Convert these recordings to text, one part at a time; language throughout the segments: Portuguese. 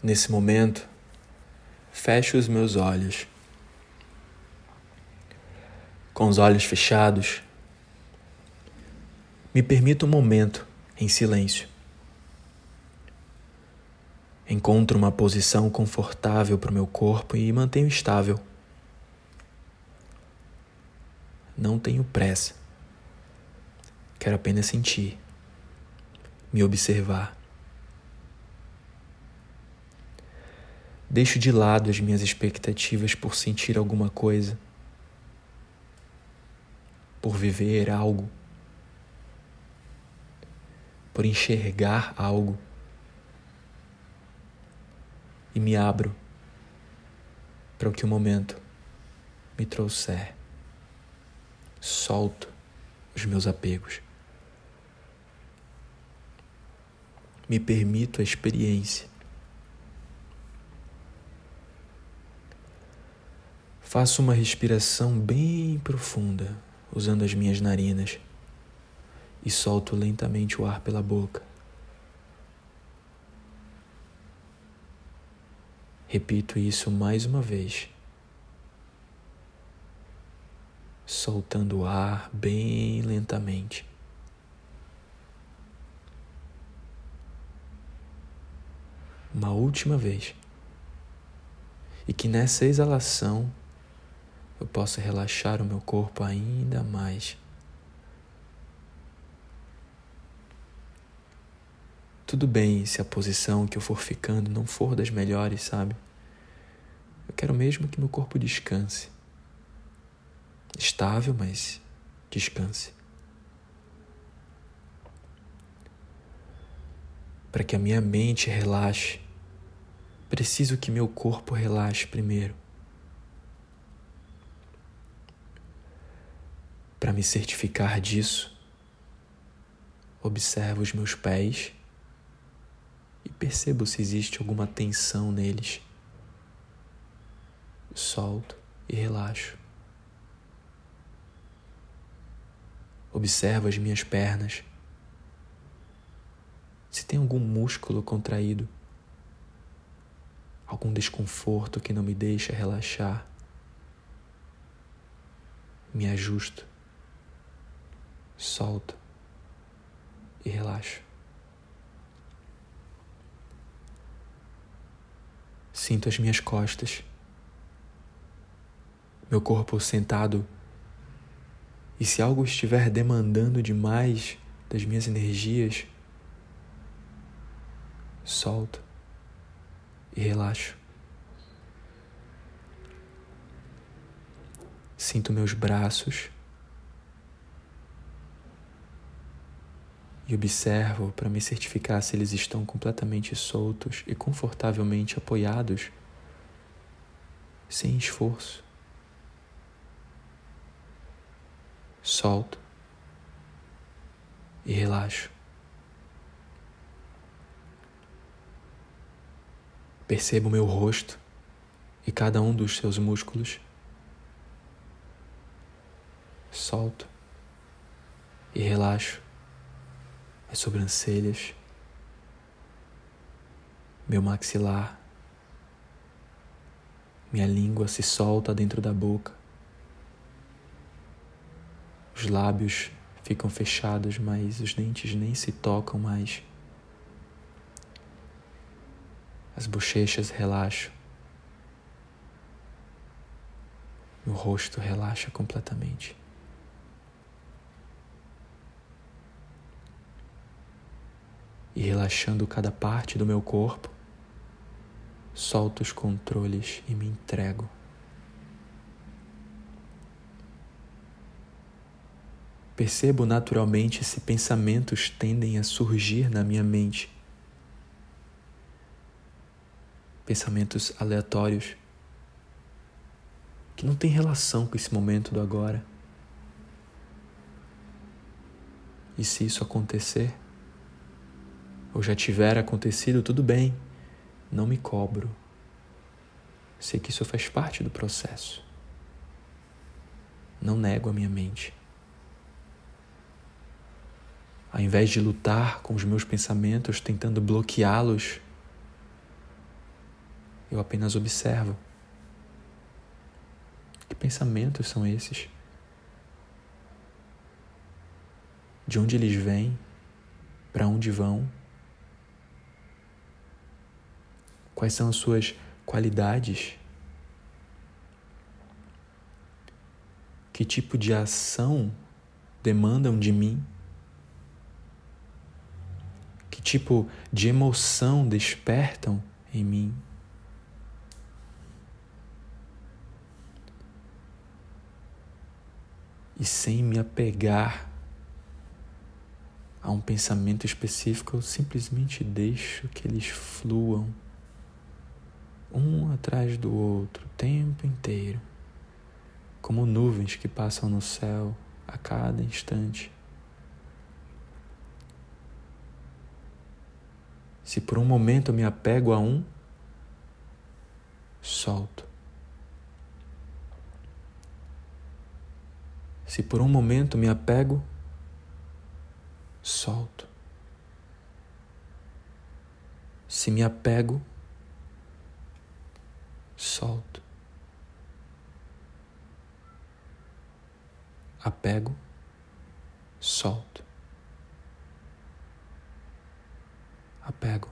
Nesse momento, fecho os meus olhos. Com os olhos fechados, me permito um momento em silêncio. Encontro uma posição confortável para o meu corpo e mantenho estável. Não tenho pressa. Quero apenas sentir, me observar. Deixo de lado as minhas expectativas por sentir alguma coisa, por viver algo, por enxergar algo. E me abro para o que o momento me trouxer. Solto os meus apegos. Me permito a experiência Faço uma respiração bem profunda, usando as minhas narinas, e solto lentamente o ar pela boca. Repito isso mais uma vez, soltando o ar bem lentamente. Uma última vez. E que nessa exalação eu possa relaxar o meu corpo ainda mais. Tudo bem se a posição que eu for ficando não for das melhores, sabe? Eu quero mesmo que meu corpo descanse. Estável, mas descanse. Para que a minha mente relaxe, preciso que meu corpo relaxe primeiro. Para me certificar disso, observo os meus pés e percebo se existe alguma tensão neles. Solto e relaxo. Observo as minhas pernas. Se tem algum músculo contraído, algum desconforto que não me deixa relaxar, me ajusto solto e relaxo. Sinto as minhas costas, meu corpo sentado, e se algo estiver demandando demais das minhas energias, solto e relaxo. Sinto meus braços e observo para me certificar se eles estão completamente soltos e confortavelmente apoiados, sem esforço. Solto e relaxo. Percebo meu rosto e cada um dos seus músculos. Solto e relaxo as sobrancelhas, meu maxilar, minha língua se solta dentro da boca, os lábios ficam fechados, mas os dentes nem se tocam mais. As bochechas relaxam. Meu rosto relaxa completamente. E relaxando cada parte do meu corpo, solto os controles e me entrego. Percebo naturalmente se pensamentos tendem a surgir na minha mente. Pensamentos aleatórios que não têm relação com esse momento do agora. E se isso acontecer, ou já tiver acontecido, tudo bem, não me cobro. Sei que isso faz parte do processo. Não nego a minha mente. Ao invés de lutar com os meus pensamentos, tentando bloqueá-los, eu apenas observo. Que pensamentos são esses? De onde eles vêm? Para onde vão? Quais são as suas qualidades? Que tipo de ação demandam de mim? Que tipo de emoção despertam em mim? E sem me apegar a um pensamento específico, eu simplesmente deixo que eles fluam um atrás do outro o tempo inteiro, como nuvens que passam no céu a cada instante. Se por um momento eu me apego a um, solto. Se por um momento me apego, solto. Se me apego, solto. Apego, solto. Apego,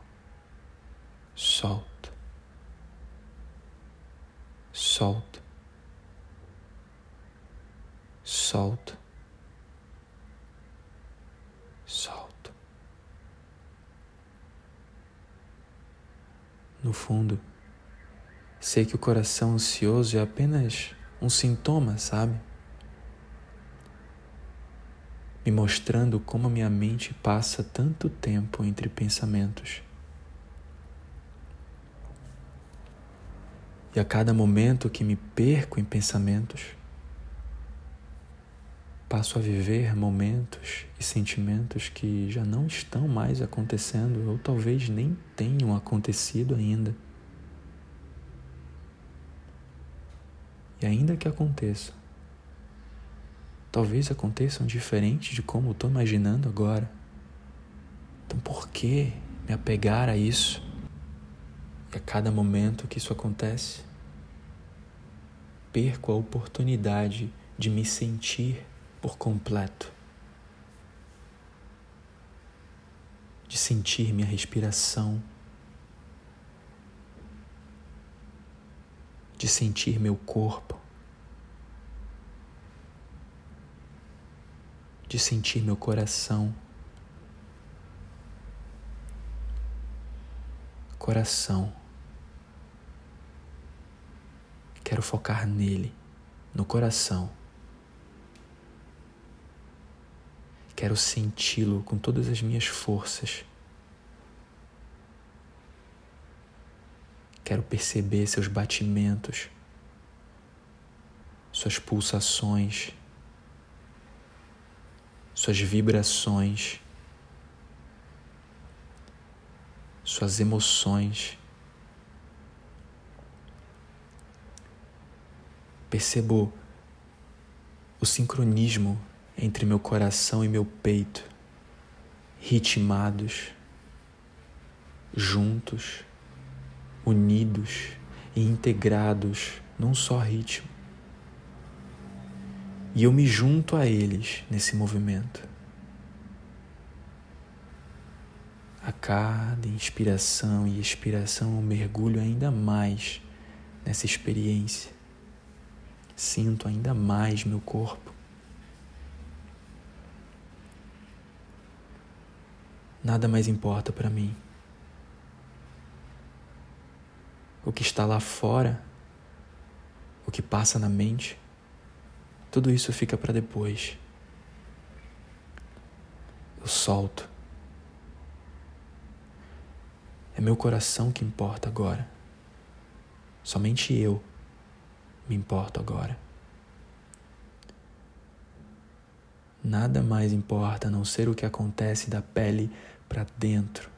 solto. Solto. Solto. Solto. No fundo, Sei que o coração ansioso é apenas um sintoma, sabe? Me mostrando como a minha mente passa tanto tempo entre pensamentos. E a cada momento que me perco em pensamentos, passo a viver momentos e sentimentos que já não estão mais acontecendo ou talvez nem tenham acontecido ainda. E ainda que aconteçam, talvez aconteçam diferente de como eu estou imaginando agora. Então por que me apegar a isso? E a cada momento que isso acontece, perco a oportunidade de me sentir por completo. De sentir minha respiração de sentir meu corpo, de sentir meu coração. Coração. Quero focar nele, no coração. Quero senti-lo com todas as minhas forças. Quero perceber seus batimentos, suas pulsações, suas vibrações, suas emoções. Percebo o sincronismo entre meu coração e meu peito, ritmados, juntos unidos e integrados num só ritmo. E eu me junto a eles nesse movimento. A cada inspiração e expiração eu mergulho ainda mais nessa experiência. Sinto ainda mais meu corpo. Nada mais importa para mim. O que está lá fora, o que passa na mente, tudo isso fica para depois. Eu solto. É meu coração que importa agora. Somente eu me importo agora. Nada mais importa a não ser o que acontece da pele para dentro.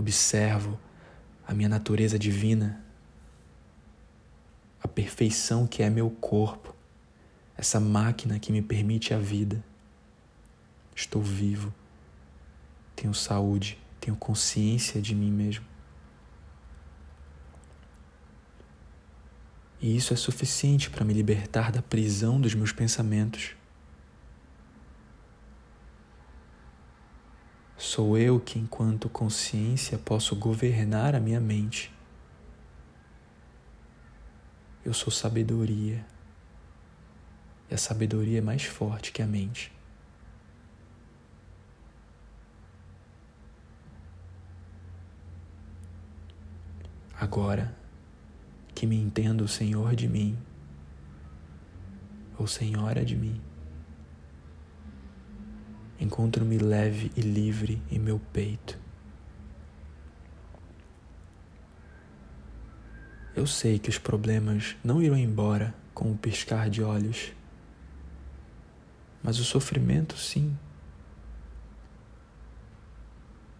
observo a minha natureza divina, a perfeição que é meu corpo, essa máquina que me permite a vida. Estou vivo, tenho saúde, tenho consciência de mim mesmo. E isso é suficiente para me libertar da prisão dos meus pensamentos Sou eu que, enquanto consciência, posso governar a minha mente. Eu sou sabedoria. E a sabedoria é mais forte que a mente. Agora que me entendo Senhor de mim, ou Senhora de mim, encontro-me leve e livre em meu peito. Eu sei que os problemas não irão embora com o piscar de olhos, mas o sofrimento sim.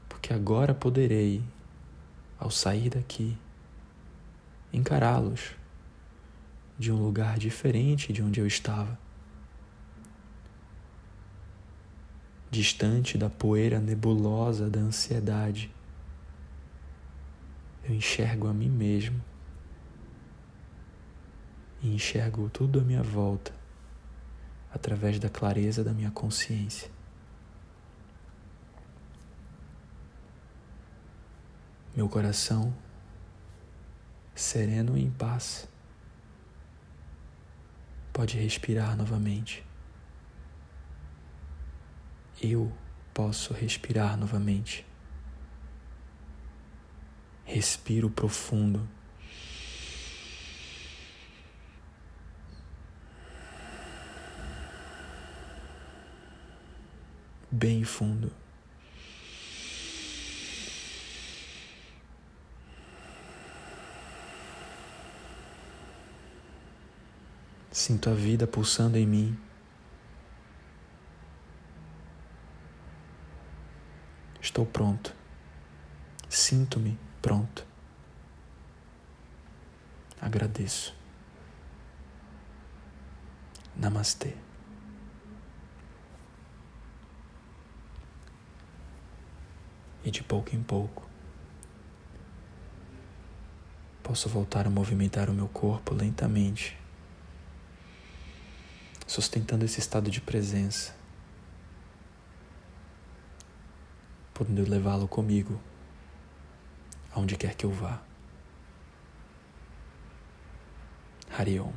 Porque agora poderei, ao sair daqui, encará-los de um lugar diferente de onde eu estava. Distante da poeira nebulosa da ansiedade, eu enxergo a mim mesmo e enxergo tudo à minha volta através da clareza da minha consciência. Meu coração sereno e em paz. Pode respirar novamente. Eu posso respirar novamente. Respiro profundo. Bem fundo. Sinto a vida pulsando em mim. Estou pronto. Sinto-me pronto. Agradeço. Namastê. E de pouco em pouco, posso voltar a movimentar o meu corpo lentamente sustentando esse estado de presença, podendo levá-lo comigo aonde quer que eu vá. Hariom.